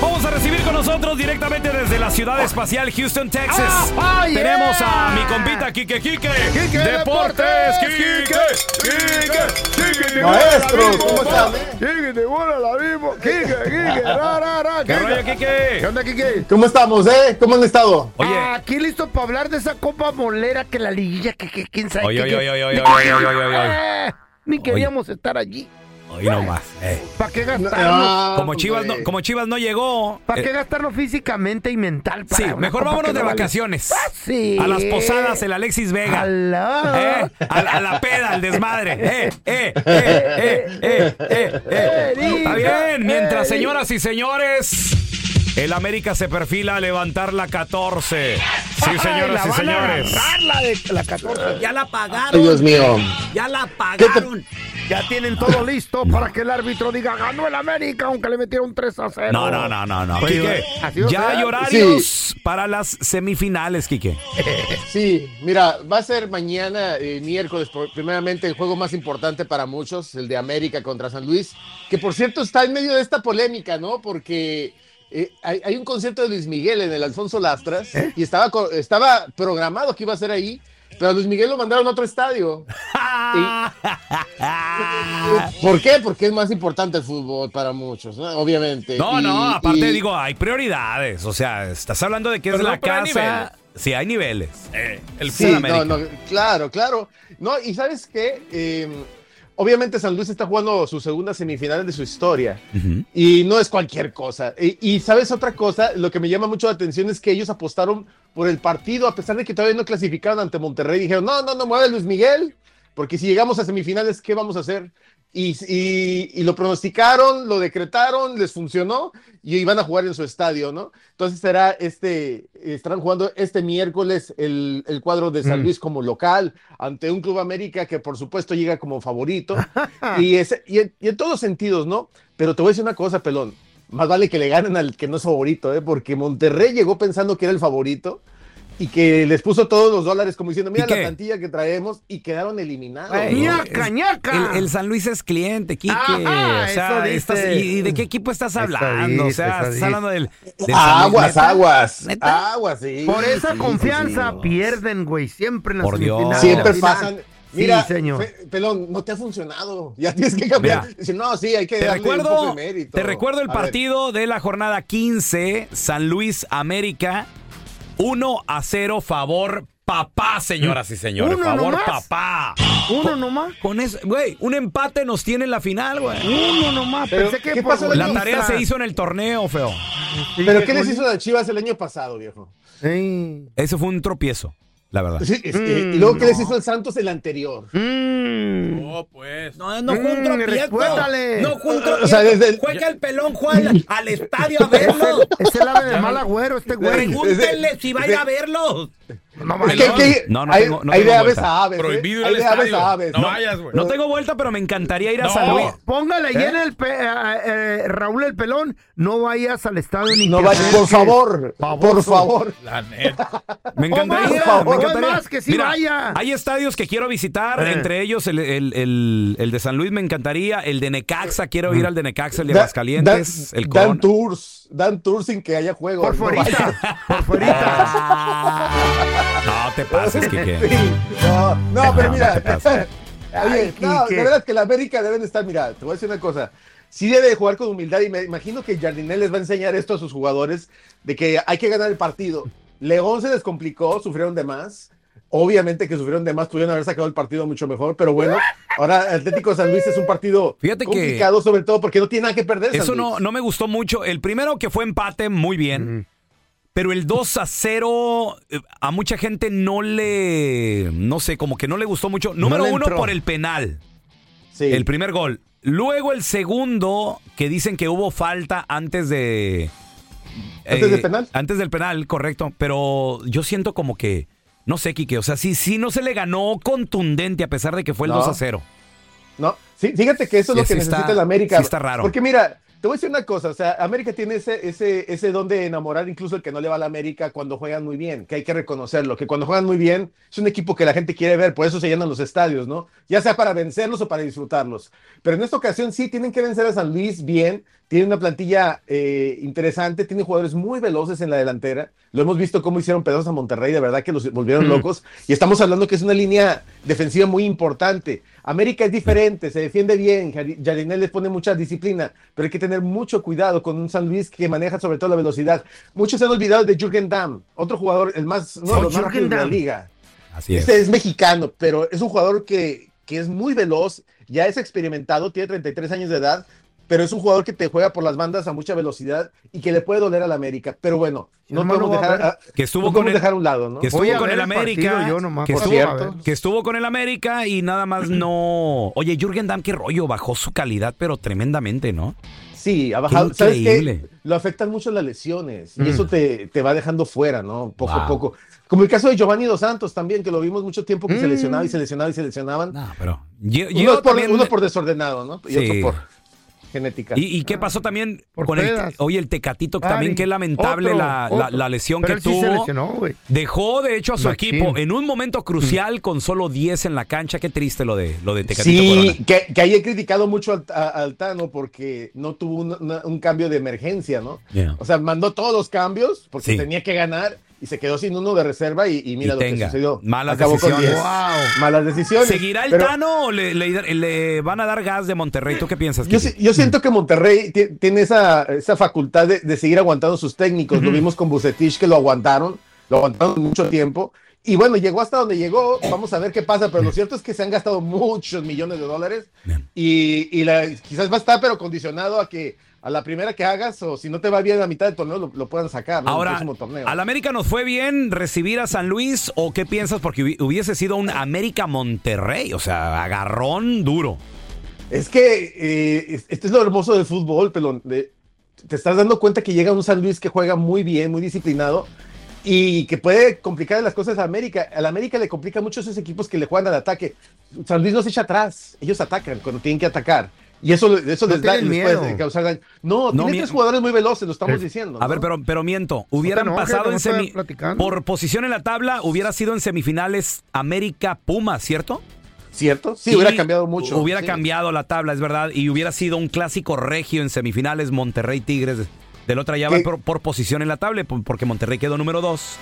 Vamos a recibir con nosotros directamente desde la ciudad espacial Houston, Texas. Ah, yeah. Tenemos a mi compita Kike Kike. Quique Deportes. Kike. Kike, Maestro, ¿cómo estás? Quique, te vuela la mismo. Quique, Quique, ra, ra, ra. ¿Qué rollo, ¿Qué Kike? onda, Quique? ¿Cómo estamos, eh? ¿Cómo han estado? Oye. Aquí listo para hablar de esa copa molera que la liguilla, que, que quién sabe Oye, oye, oye, oye, oye, oye, oye, oye. Eh, Ni queríamos estar allí. Hoy nomás. Eh. ¿Para qué gastarnos? Ah, Como Chivas, no, como Chivas no llegó. ¿Para eh, qué gastarnos físicamente y mental? Para Sí, mejor copa vámonos de vacaciones. Ah, sí. A las posadas, el Alexis Vega. ¿Eh? A, la- a la peda, al desmadre. Eh, eh, eh, eh, eh, eh, eh. Está bien. Mientras, señoras y señores, el América se perfila a levantar la 14. Sí, Ay, señoras la y van a señores. agarrar la de la 14. Ya la Ay, pagaron. Dios mío. Ya la ¿Qué te- pagaron. Ya tienen todo listo para que el árbitro diga ganó el América, aunque le metieron 3 a 0. No, no, no, no, no. Oye, Quique, ya hay horarios para las semifinales, Quique. Sí, mira, va a ser mañana, eh, miércoles, primeramente el juego más importante para muchos, el de América contra San Luis, que por cierto está en medio de esta polémica, ¿no? Porque eh, hay, hay un concierto de Luis Miguel en el Alfonso Lastras y estaba, estaba programado que iba a ser ahí, pero a Luis Miguel lo mandaron a otro estadio. ¿Por qué? Porque es más importante el fútbol para muchos, ¿no? obviamente. No, Y- no, aparte y- digo, hay prioridades. O sea, estás hablando de que es Pero la casa. Sí, hay niveles. Eh, el Sí, no, no, claro, claro. No, y sabes qué, Eh, obviamente San Luis está jugando sus segundas semifinales de su historia y no es cualquier cosa. Y, y sabes otra cosa, lo que me llama mucho la atención es que ellos apostaron por el partido a pesar de que todavía no clasificaron ante Monterrey. Dijeron, no, no, no, mueve Luis Miguel, porque si llegamos a semifinales, ¿qué vamos a hacer? Y, y- y lo pronosticaron, lo decretaron, les funcionó y iban a jugar en su estadio, ¿no? Entonces será este, estarán jugando este miércoles el, el cuadro de San Mm. Luis como local ante un Club América que por supuesto llega como favorito y, es, y, en, y en todos sentidos, ¿no? Pero te voy a decir una cosa, pelón. Más vale que le ganen al que no es favorito, ¿eh? Porque Monterrey llegó pensando que era el favorito y que les puso todos los dólares como diciendo, mira ¿Y la qué? plantilla que traemos y quedaron eliminados. Ay, ¿no? ñaca, ñaca. El, el San Luis es cliente, Quique. Ajá, o sea, eso dice. estás- ¿y, y de qué equipo estás Eso hablando? o sea, estás dice. hablando del. del San Luis, Aguas, ¿neta? aguas, aguas, sí. Por esa sí, confianza sí, sí. pierden, güey, siempre en las Por Dios. Siempre pasan. Mira, sí, señor. Fe- pelón, no te ha funcionado. Ya tienes que cambiar. Mira. No, sí, hay que Te darle un poco recuerdo, de mérito. te recuerdo el A ver. partido de la jornada 15, San Luis América, 1 a 0, favor papá, señoras y señores. ¿Uno favor nomás? papá. Uno nomás. Con eso, güey, un empate nos tiene en la final, güey. Uno nomás. Pero, Pensé que ¿qué pasó el La año tarea se hizo en el torneo, feo. ¿Pero qué les hizo a Chivas el año pasado, viejo? Sí. Ese fue un tropiezo, la verdad. Sí, es que- Mm, y luego, ¿qué no. les hizo el Santos el anterior? Mm. No, no fue un Mm, tropiezo. No fue un O tropiezo. sea, desde el- Fue que el pelón juega al, al estadio a verlo. Es el ave de mal agüero, este güey. Pregúntenle si va a ir a verlo. No Es vayas. que, que No, no hay, tengo- no hay tengo de aves vuelta. a aves. ¿eh? Prohibido ir Hay de aves a aves. No vayas, güey. No tengo vuelta, pero me encantaría ir a No. San Luis. Póngale ¿Eh? en el pe- eh, eh, Raúl el pelón, no vayas al estadio ni No vayas, por favor. Por favor. La neta. Me encantaría, por favor. me encantaría. O más, que sí vaya. Hay estadios que quiero visitar, Eh. entre ellos el, el- el- el de San Luis me encantaría, el de Necaxa, quiero ir al de Necaxa, el de Da- Aguascalientes, dan, el dan Corona. tours, dan tours sin que haya juego. Por No vayas. por fuerita. Te pases, Kike. Sí, No, no, pero mira. Oye, Ay, no, de verdad que la América deben de estar, mira, te voy a decir una cosa. Sí debe de jugar con humildad y me imagino que Jardinel les va a enseñar esto a sus jugadores, de que hay que ganar el partido. León se descomplicó, sufrieron de más. Obviamente que sufrieron de más, pudieron haber sacado el partido mucho mejor, pero bueno, ahora Atlético de San Luis es un partido Fíjate que- complicado, sobre todo porque no tiene nada que perder. Eso no, Luis. no me gustó mucho. El primero que fue empate, muy bien. Pero el 2 a 0, eh, a mucha gente no le. No sé, como que no le gustó mucho. Número uno por el penal. Sí. El primer gol. Luego el segundo, que dicen que hubo falta antes de. ¿Antes del penal? Antes del penal, correcto. Pero yo siento como que. No sé, Quique. O sea, sí, sí no se le ganó contundente a pesar de que fue el No. 2 a 0. No, sí, fíjate que eso es lo que necesita está- el América. sí está raro. Porque mira, te voy a decir una cosa, o sea, América tiene ese, ese, ese don de enamorar incluso el que no le va a la América cuando juegan muy bien, que hay que reconocerlo, que cuando juegan muy bien es un equipo que la gente quiere ver, por eso se llenan los estadios, ¿no? Ya sea para vencerlos o para disfrutarlos. Pero en esta ocasión sí tienen que vencer a San Luis bien, tienen una plantilla eh, interesante, tienen jugadores muy veloces en la delantera, lo hemos visto cómo hicieron pedazos a Monterrey, de verdad que los volvieron locos, y estamos hablando que es una línea defensiva muy importante. América es diferente, se defiende bien, Jardinel les pone mucha disciplina, pero hay que tener mucho cuidado con un San Luis que maneja sobre todo la velocidad. Muchos se han olvidado de Jürgen Damm, otro jugador, el más, de Oh, más de la liga. Así es. Este es mexicano, pero es un jugador que, que es muy veloz, ya es experimentado, tiene 33 años de edad, pero es un jugador que te juega por las bandas a mucha velocidad y que le puede doler al América. Pero bueno, no podemos dejar, a- Que estuvo no con el- dejar a un lado, ¿no? que estuvo con el el América. yo nomás, que, por estuvo, cierto. que estuvo con el América y nada más no. Oye, Jürgen Damm, qué rollo, bajó su calidad, pero tremendamente, ¿no? Sí, ha bajado. Qué ¿Sabes qué? increíble. Lo afectan mucho las lesiones Mm. y eso te, te va dejando fuera, ¿no? Poco a poco. Como el caso de Giovanni Dos Santos también, que lo vimos mucho tiempo que se Mm. lesionaba y se lesionaba y se lesionaban. No, pero. Yo, uno, yo es por, también- uno por desordenado, ¿no? Y Sí. otro por genética. ¿Y, y qué pasó también Por con el. pedas. Oye, el Tecatito, Ay, también qué lamentable otro, la, la- otro. la lesión Pero que él sí se tuvo. lesionó, güey. Dejó, de hecho, a su Machín. equipo en un momento crucial con solo 10 en la cancha. Qué triste lo de, lo de Tecatito Sí, que, que ahí he criticado mucho al, a- al Tano porque no tuvo un, una- un cambio de emergencia, ¿no? Yeah. O sea, mandó todos los cambios porque Sí. tenía que ganar y se quedó sin uno de reserva y, y mira Y lo tenga, que sucedió. malas Acabó decisiones. 10. Wow. Malas decisiones. ¿Seguirá el Pero Tano o le, le- le van a dar gas de Monterrey? ¿Tú qué piensas? Yo, Kike? si- yo siento que Monterrey ti- tiene esa, esa facultad de, de seguir aguantando sus técnicos. Lo vimos con Bucetich que lo aguantaron, lo aguantaron mucho tiempo. Y bueno, llegó hasta donde llegó. Vamos a ver qué pasa. Pero lo cierto es que se han gastado muchos millones de dólares. Y, y la- quizás va a estar, pero condicionado a que a la primera que hagas, o si no te va bien a la mitad del torneo, lo, lo puedan sacar. ¿no? En el Ahora, próximo torneo. ¿al América nos fue bien recibir a San Luis o qué piensas? Porque hubi- hubiese sido un América Monterrey, o sea, agarrón duro. Es que eh, es- este es lo hermoso del fútbol, pelón. de- te estás dando cuenta que llega un San Luis que juega muy bien, muy disciplinado y que puede complicar las cosas a América. A la América le complica mucho esos equipos que le juegan al ataque. San Luis no se echa atrás, ellos atacan cuando tienen que atacar. Y eso, eso No les, da, les puede causar daño. No, No, tiene tres jugadores muy veloces, lo estamos Eh, diciendo. A ver, pero, pero miento. Hubieran pasado en semi... Por posición en la tabla, hubiera sido en semifinales América Puma, ¿cierto? ¿Cierto? Sí, Y hubiera cambiado mucho. Hubiera Sí. cambiado la tabla, es verdad. Y hubiera sido un clásico regio en semifinales Monterrey Tigres. Del otra llave por, por posición en la tabla, por- porque Monterrey quedó número 2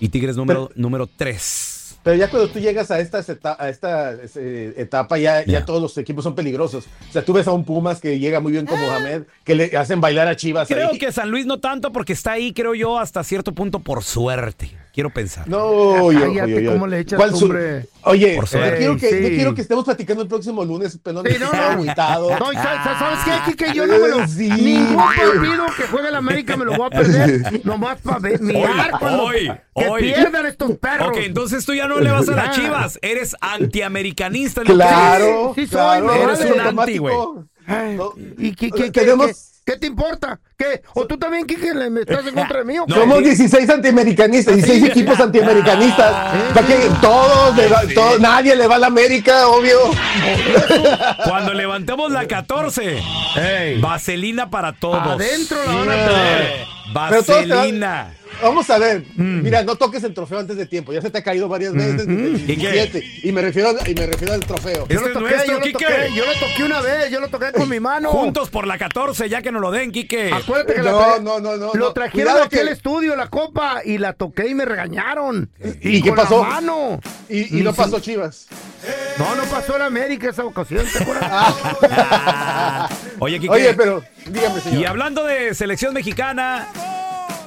y Tigres número, número 3. Pero ya cuando tú llegas a esta, eta- a esta eh, etapa, ya, Ya. ya todos los equipos son peligrosos. O sea, tú ves a un Pumas que llega muy bien como Mohamed, que le hacen bailar a Chivas. Creo ahí. que San Luis no tanto porque está ahí, creo yo, hasta cierto punto por suerte. Quiero pensar. No, oye, Cállate, oye, oye. ¿cómo le echas, ¿Cuál su- hombre? Oye, Por no suerte. quiero, que, no Sí. quiero que estemos platicando el próximo lunes, pelón. Sí, no. agüitado. No, ¿sabes qué? Kike? yo no me lo... Sí. Ningún partido que juegue el América me lo voy a perder. Nomás para ver, mirar cuando... hoy, que hoy. pierdan estos perros. Ok, entonces tú ya no le vas a las chivas. Eres antiamericanista. Claro, Sí, sí soy, claro. Eres un anti, güey. No. ¿Y qué, qué, qué- tenemos, qué? ¿Qué te importa? ¿Qué? ¿O tú también, Kike, le me estás en contra de mí? o qué? Somos 16 antiamericanistas, 16 equipos antiamericanistas. ¿Para qué? Todos, le va- todos- nadie le va a la América, obvio. Cuando levantemos la 14, vaselina para todos. Adentro la van a tener. Vaselina. Vamos a ver, mira, no toques el trofeo antes de tiempo, ya se te ha caído varias veces desde el ¿Y qué? 17, y me refiero al, y me refiero al trofeo. Yo Este lo es toqué, nuestro, yo lo Quique. toqué, yo lo toqué una vez, yo lo toqué con mi mano. Juntos por la 14, ya que nos lo den, Quique. Acuérdate que la No, tra- no, no, no, Lo trajeron Cuidado aquí que- al estudio, la copa, y la toqué y me regañaron. ¿Y qué con la pasó? mano. Y, y no pasó Chivas. No, no pasó en América esa ocasión, ¿te acuerdas? Oye, Quique. Oye, pero dígame, señor. Y hablando de selección mexicana,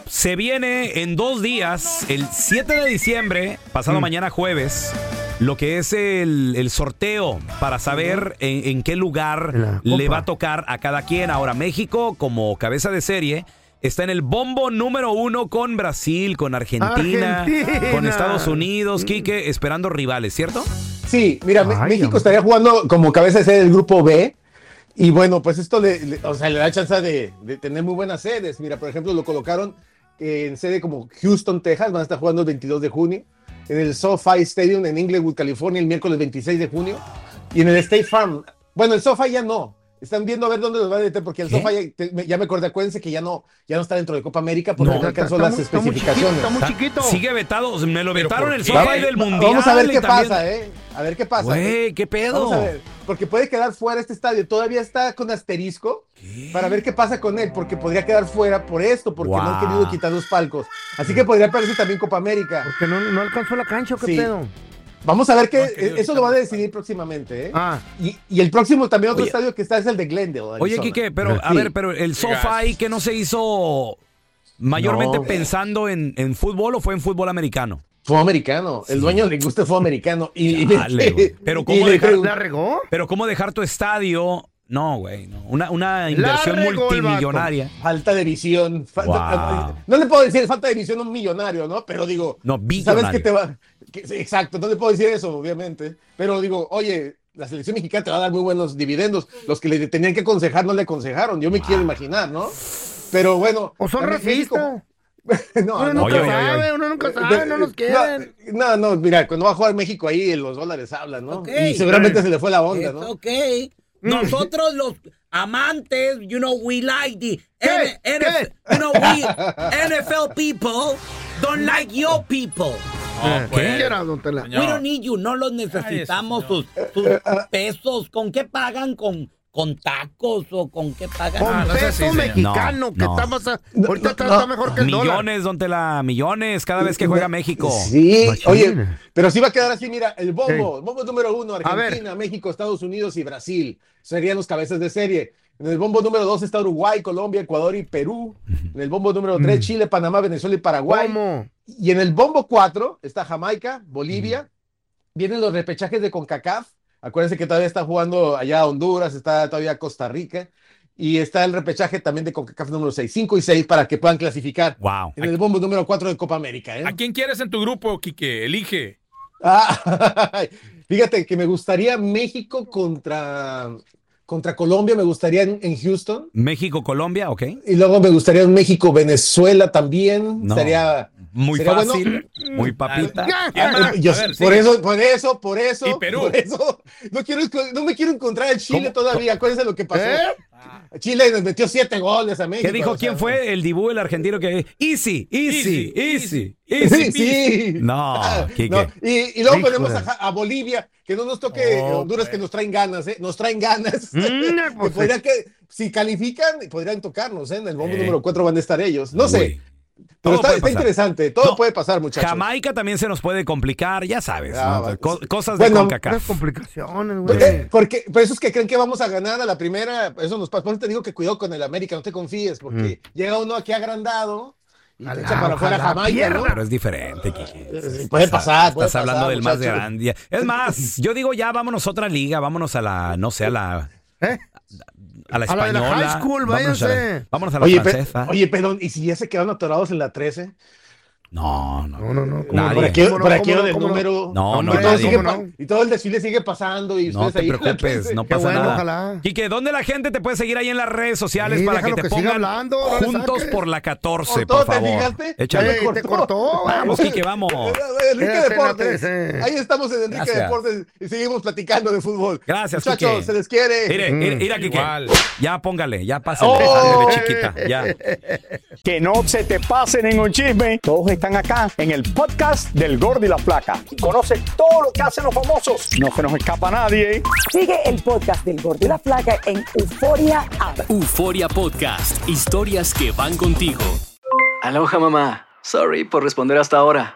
se viene en dos días, el 7 de diciembre, pasado mañana jueves, lo que es el, el sorteo para saber en, en qué lugar le va a tocar a cada quien. Ahora, México, como cabeza de serie, está en el bombo número uno con Brasil, con Argentina, Argentina. con Estados Unidos, Quique, esperando rivales, ¿cierto? Sí, mira, Ay, México hombre. estaría jugando como cabeza de serie del grupo B. Y bueno, pues esto le, le- o sea, le da chance de, de tener muy buenas sedes. Mira, por ejemplo, lo colocaron en sede como Houston, Texas, van a estar jugando el 22 de junio. En el SoFi Stadium en Inglewood, California, el miércoles 26 de junio. Y en el State Farm. Bueno, el SoFi ya no. Están viendo a ver dónde los van a meter porque el ¿Qué? SoFi ya, te- me- ya me acordé, acuérdense que ya no, ya no está dentro de Copa América porque no, alcanzó está las muy- está muy chiquito, especificaciones. Está muy chiquito. Sigue vetado, me lo vetaron ¿por el sofá del mundial. Vamos a ver qué también- pasa, ¿eh? A ver qué pasa. ¿eh? Güey, qué pedo. Vamos a ver, porque puede quedar fuera este estadio. Todavía está con asterisco para ver qué pasa con él, porque podría quedar fuera por esto, porque no han querido quitar los palcos. Así que podría perderse también Copa América. Porque no, no alcanzó la cancha, ¿o ¿qué Sí. pedo? Vamos a ver qué querido eso lo van a decidir próximamente, ¿eh? Ah, Y, y el próximo también otro Oye. estadio que está es el de Glendale. Oye, Arizona. Quique, pero a Sí. ver, pero el SoFi que no se hizo mayormente No. pensando en, en fútbol o fue en fútbol americano. Fue americano. El dueño le gusta fútbol americano. Y, Dale. Pero ¿cómo dejar- pregun- ¿la regó? Pero cómo dejar tu estadio? No, güey, no. Una, una inversión regó multimillonaria. Falta de visión. Falta- Wow. No le puedo decir falta de visión a un millonario, ¿no? Pero digo, No, sabes billonario. que te va. Que- sí, exacto, no le puedo decir eso, obviamente. Pero digo, oye, la selección mexicana te va a dar muy buenos dividendos. Los que le tenían que aconsejar no le aconsejaron. Yo me quiero imaginar, ¿no? Pero bueno. ¿O son racistas? No, Uno no, nunca Oye, sabe, oye. uno nunca sabe, no nos quieren. No, no, mira, cuando va a jugar México ahí, los dólares hablan, ¿no? Ok. Y seguramente se le fue la onda, It's ¿no? okay. Nosotros los amantes, you know, we like the you know, we NFL people don't like your people. ¿Qué quieras, don Tela? We don't need you, no los necesitamos sus, sus pesos. ¿Con qué pagan? ¿Con, con tacos o con qué pagan? Con Ah, no así, peso señor. mexicano, No, que no. está más a- ahorita está, no. está mejor que el dólar. Millones, don Tela, millones cada vez que juega México. Sí, Machín. oye, pero sí va a quedar así, mira, el bombo, Sí. bombo número uno. Argentina, México, Estados Unidos y Brasil. Serían los cabezas de serie. En el bombo número dos está Uruguay, Colombia, Ecuador y Perú. En el bombo número tres, Chile, Panamá, Venezuela y Paraguay. ¿Cómo? Y en el bombo 4 está Jamaica, Bolivia. Vienen los repechajes de CONCACAF. Acuérdense que todavía está jugando allá Honduras, está todavía Costa Rica. Y está el repechaje también de CONCACAF número 6, 5 y 6 para que puedan clasificar. Wow. En el bombo número 4 de Copa América. ¿eh? ¿A quién quieres en tu grupo, Quique? Elige. Ah, fíjate que me gustaría México contra, contra Colombia, me gustaría en, en Houston. México, Colombia, ok. Y luego me gustaría en México, Venezuela también. No. Sería Muy Sería bueno. fácil, muy papita. Por eso, por eso, por eso, Y Perú. por eso, no quiero, no me quiero encontrar el Chile ¿Cómo? todavía. Acuérdense lo que pasó. ¿Eh? Chile nos metió siete goles a México. ¿Qué dijo? ¿Quién fue el dibú, el argentino que easy, easy, easy, easy? sí. No, y, luego ponemos a, Bolivia, que no nos toque Honduras, que nos traen ganas, ¿eh? Nos traen ganas. Mm, Que pues, que, si califican, podrían tocarnos, ¿eh? En el bombo Eh. número 4 van a estar ellos. No sé. Pero Todo está, puede está pasar. interesante. Todo No, puede pasar, muchachos. Jamaica también se nos puede complicar, ya sabes. Ah, ¿no? Co- cosas de Bueno, Unas CONCACAF. complicaciones, Eh, güey. Porque, por eso es que creen que vamos a ganar a la primera, eso nos pasa. Por eso te digo que cuidado con el América, no te confíes, porque llega uno aquí agrandado y te echa para afuera Jamaica. Pero es diferente, Kike. Sí, puede pasar, puede Estás hablando pasar, del más grande. Es más, yo digo ya vámonos a otra liga, vámonos a la, no sé, a la, ¿Eh? A la A la de la española. high school, vámonos, a la, váyanse. vámonos a la Oye, pe- francesa. oye, perdón, ¿y si ya se quedaron atorados en la 13? No, no. No, no, no. ¿cómo Nadie. no? Por aquí, por aquí ¿Cómo no? del número. No, no, y, todo sigue y todo el desfile sigue pasando y No te ahí. preocupes, no pasa bueno, nada. ojalá. Quique, ¿dónde la gente te puede seguir ahí en las redes sociales Sí, para que te que pongan hablando, juntos por la 14, Cortó, por ¿te favor? fijaste? Échale. Ey, te cortó. Vamos, Quique, vamos. Enrique Deportes. Ahí estamos en Enrique Gracias. Deportes y seguimos platicando de fútbol. Gracias, Muchachos, Quique. se les quiere. Mire, mire, mira, Quique. Ya póngale, ya pásale, Oh. chiquita, ya. Que no se te pasen en un chisme. Todos están acá en el podcast del Gordi y la Flaca. Y conoce todo lo que hacen los famosos. No se nos escapa nadie. Sigue el podcast del Gordo y la Flaca en Euforia App. Euforia Podcast, historias que van contigo. Aloha mamá. Sorry por responder hasta ahora.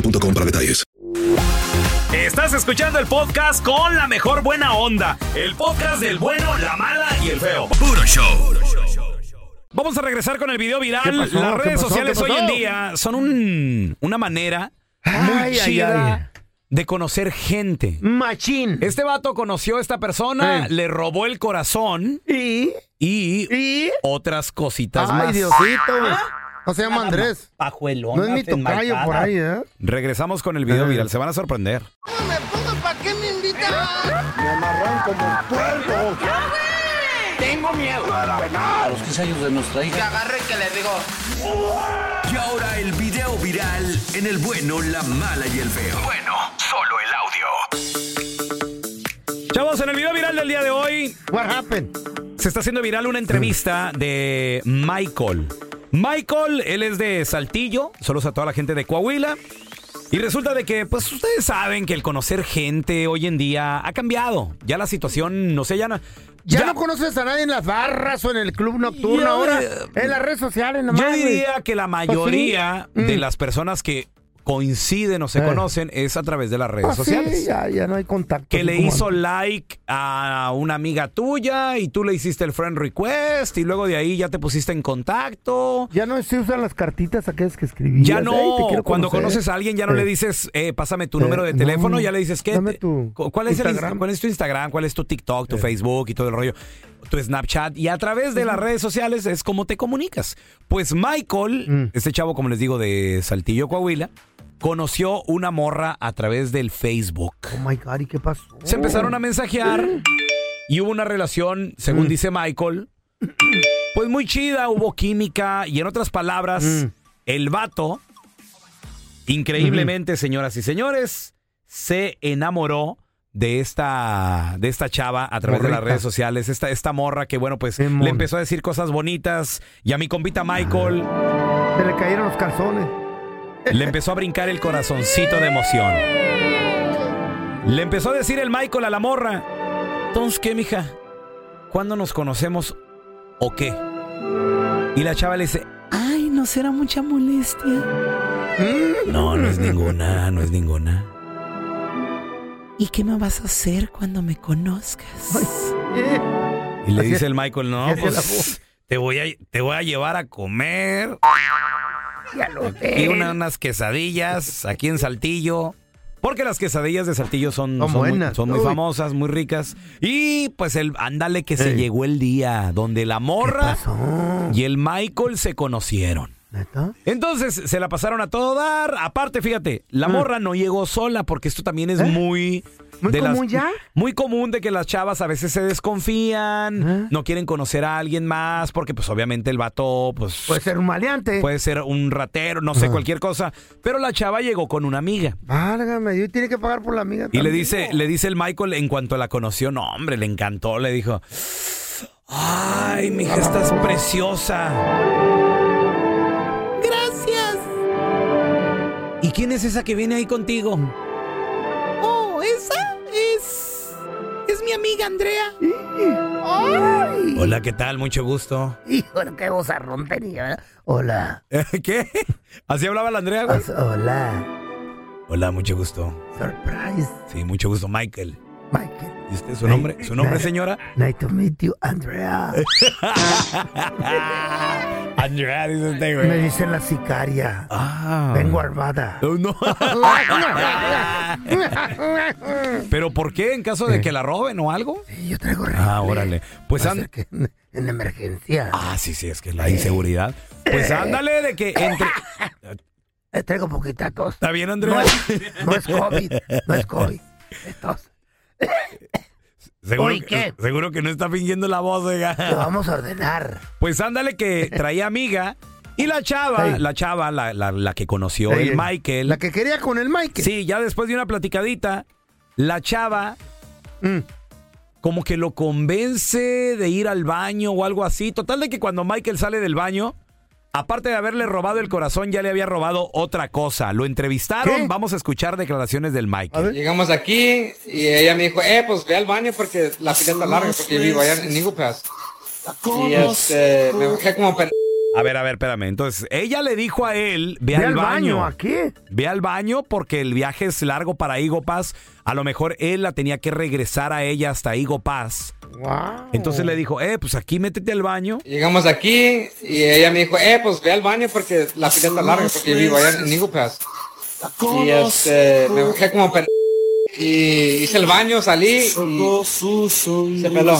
boostmobile.com para detalles. Estás escuchando el podcast con la mejor buena onda. El podcast del bueno, la mala y el feo. Puro show. Vamos a regresar con el video viral. Las ¿Qué redes pasó? sociales ¿Qué hoy en día son un- una manera muy Ay, chida ay. de conocer gente. Machín. Este vato conoció a esta persona, Eh. le robó el corazón ¿Y? y, ¿Y? otras cositas Ay, más. Diosito. No se llama Andrés. Pajuelón. No es mi tocayo por ahí, ¿eh? Regresamos con el video Eh. viral, se van a sorprender. ¿Para qué me invitan? Me amarran como puerco. Tengo miedo. A los 15 años de nuestra hija. agarre que le digo. Y ahora el video viral en el bueno, la mala y el feo. Bueno, solo el audio. Chavos, en el video viral del día de hoy What happened? se está haciendo viral una entrevista de Michael. Michael, él es de Saltillo, saludos a toda la gente de Coahuila. Y resulta de que, pues ustedes saben que el conocer gente hoy en día ha cambiado. Ya la situación, no sé, ya no... Ya, no conoces a nadie en las barras o en el club nocturno ahora. eh, en las redes sociales nomás. Yo diría que la mayoría Pues sí. de Mm. las personas que coinciden o se Eh. conocen es a través de las redes sí, sociales. ya, ya no hay contacto. que le hizo antes. like a una amiga tuya y tú le hiciste el friend request y luego de ahí ya te pusiste en contacto. Ya no se usan las cartitas aquellas que escribías. Ya "Ey, te no, cuando conocer". conoces a alguien ya no Eh. le dices, eh, pásame tu Eh, número de no, teléfono, ya le dices, ¿qué? dame tu cu- ¿Cuál es, el. ¿Cuál es tu Instagram? ¿Cuál es tu TikTok, tu Eh. Facebook y todo el rollo? Tu Snapchat. Y a través de las redes sociales es como te comunicas. Pues Michael, Mm. este chavo, como les digo, de Saltillo, Coahuila, conoció una morra a través del Facebook. Oh my God, ¿y qué pasó? Se empezaron a mensajear y hubo una relación, según Mm. dice Michael, pues muy chida, hubo química y en otras palabras, Mm. el vato, increíblemente, señoras y señores, se enamoró de esta, de esta chava a través de las redes sociales, esta, esta morra que bueno, pues le empezó a decir cosas bonitas y a mi compita Michael Se le cayeron los calzones. Le empezó a brincar el corazoncito de emoción. Le empezó a decir el Michael a la morra. Entonces, ¿qué, mija? ¿Cuándo nos conocemos o qué? Y la chava le dice, ay, ¿no será mucha molestia? No, no es ninguna, no es ninguna. ¿Y qué me vas a hacer cuando me conozcas? Y le dice el Michael, no, pues te voy, a, te voy a llevar a comer. Ya lo Y una- unas quesadillas aquí en Saltillo. Porque las quesadillas de Saltillo son, Son son muy, buenas. son muy Uy. famosas, muy ricas. Y pues el ándale que se llegó el día donde la ¿Qué morra y el Michael se conocieron. Entonces se la pasaron a todo dar. Aparte, fíjate, la morra no llegó sola porque esto también es muy. ¿Muy de las- común ya? Muy común de que las chavas a veces se desconfían, no quieren conocer a alguien más porque pues obviamente el vato pues Puede ser un maleante. puede ser un ratero, no sé, cualquier cosa, pero la chava llegó con una amiga. Válgame, y tiene que pagar por la amiga. Y le también. dice, le dice el Michael en cuanto la conoció, no, hombre, le encantó, le dijo, ay, mi hija, estás preciosa. ¿Y quién es esa que viene ahí contigo? Oh, esa es. Es mi amiga Andrea. ¡Ay! Hola, ¿qué tal? Mucho gusto. Híjole, qué vozarrón tenía. ¿verdad? Hola. ¿Qué? ¿Así hablaba la Andrea, güey? Hola. Hola, mucho gusto. Surprise. Sí, mucho gusto, Michael. Michael. ¿Y usted su nombre? ¿Su nombre, señora? Nice to meet you, Andrea. Andrea, dice Me dicen la sicaria. Ah. Vengo armada. Oh, no. ¿Pero por qué? ¿En caso de que la roben o algo? Sí, yo traigo Ah, órale. Pues Va a and- que en, en emergencia. Ah, sí, sí, es que la inseguridad. Pues ándale de que entre... Eh, traigo poquita tos. ¿Está bien, Andrea? No es, no es COVID. No es COVID. Es tos. Seguro, seguro que no está fingiendo la voz, oiga. Lo vamos a ordenar. Pues ándale que traía amiga y la chava, la chava, la, la- la que conoció el Michael. La que quería con el Michael. Sí, ya después de una platicadita, la chava Mm. como que lo convence de ir al baño o algo así. Total de que cuando Michael sale del baño, aparte de haberle robado el corazón, ya le había robado otra cosa. Lo entrevistaron, ¿Qué? vamos a escuchar declaraciones del Michael. Llegamos aquí y ella me dijo, eh, pues ve al baño porque la fila está larga, porque yo vivo allá en Eagle Pass. Y este, me bajé como pen... A ver, a ver, espérame. Entonces, ella le dijo a él, ve, Ve al baño. baño, ¿a qué? Ve al baño porque el viaje es largo para Igo Pass. A lo mejor él la tenía que regresar a ella hasta Igo Pass. Wow. Entonces le dijo, eh, pues aquí métete al baño. Llegamos aquí y ella me dijo, eh, pues ve al baño porque la fila está larga, porque yo vivo allá en Eagle Pass. Y este, me bajé como pen... Y hice el baño, salí y se peló.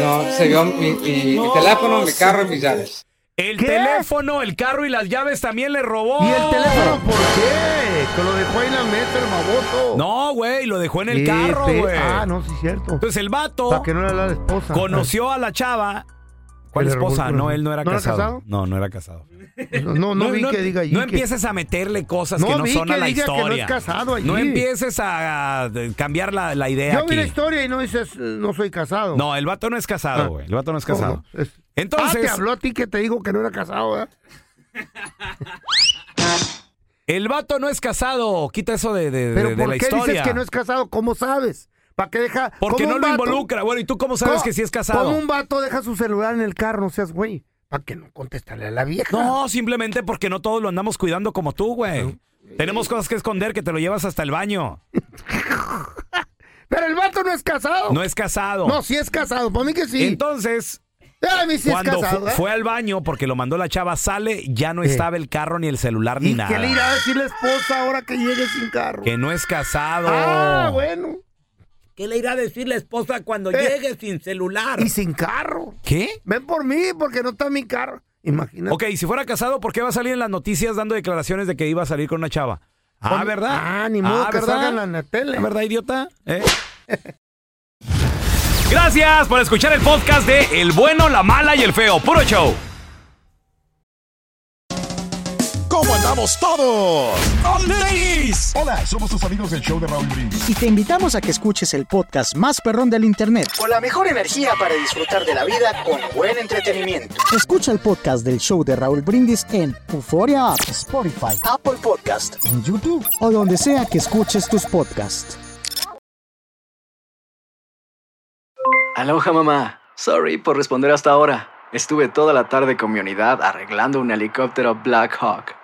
No, se vio mi, mi- mi teléfono, mi carro y mis llaves. El teléfono, el carro y las llaves también le robó. ¿Y el teléfono por qué? Que lo dejó ahí en la mesa el baboso. No, güey, lo dejó en el carro, güey. Ah, no, sí, cierto. Entonces el vato Para que no era la esposa. conoció a la chava. ¿Cuál esposa? No, él no era ¿No era casado. casado? No, no era casado. No, no, vi que diga allí. No que- empieces a meterle cosas que no vi son a la diga que no es historia. casado allí. No empieces a, a cambiar la, la idea Yo vi la historia y no dices, no soy casado. No, el vato no es casado, Ah. güey. El vato no es ¿Cómo casado. Es- Entonces- Ah, te habló a ti que te dijo que no era casado, ¿verdad? El vato no es casado. Quita eso de, de- de- Pero de ¿por la qué historia. dices que no es casado? ¿Cómo sabes? ¿Para qué deja? Porque no lo involucra. Bueno, ¿y tú cómo sabes ¿Cómo- que sí es casado? ¿Cómo un vato deja su celular en el carro? No seas güey. ¿Para que no contestarle a la vieja? No, simplemente porque no todos lo andamos cuidando como tú, güey. Tenemos cosas que esconder que te lo llevas hasta el baño. Pero el vato no es casado. No es casado. No, sí es casado. Para mí que sí. Entonces, sí cuando casado. ¿eh? fue al baño porque lo mandó la chava, sale, ya no estaba el carro ni el celular ni ¿Y nada. qué le irá a decir la esposa ahora que llegue sin carro? Que no es casado. Ah, bueno. ¿Qué le irá a decir la esposa cuando Eh. llegue sin celular? Y sin carro. ¿Qué? Ven por mí porque no está mi carro. Imagínate. Ok, si fuera casado, ¿por qué va a salir en las noticias dando declaraciones de que iba a salir con una chava? Ah, ¿verdad? Ah, ni modo Ah, que ¿verdad? salgan en la tele. ¿Verdad, idiota? ¿Eh? Gracias por escuchar el podcast de El bueno, la mala y el feo. Puro show. ¿Cómo andamos todos? Hola, somos tus amigos del show de Raúl Brindis. Y te invitamos a que escuches el podcast más perrón del internet. Con la mejor energía para disfrutar de la vida con buen entretenimiento. Escucha el podcast del show de Raúl Brindis en Euforia App, Spotify, Apple Podcast. en YouTube o donde sea que escuches tus podcasts. Aloha mamá. Sorry por responder hasta ahora. Estuve toda la tarde con mi unidad arreglando un helicóptero Black Hawk.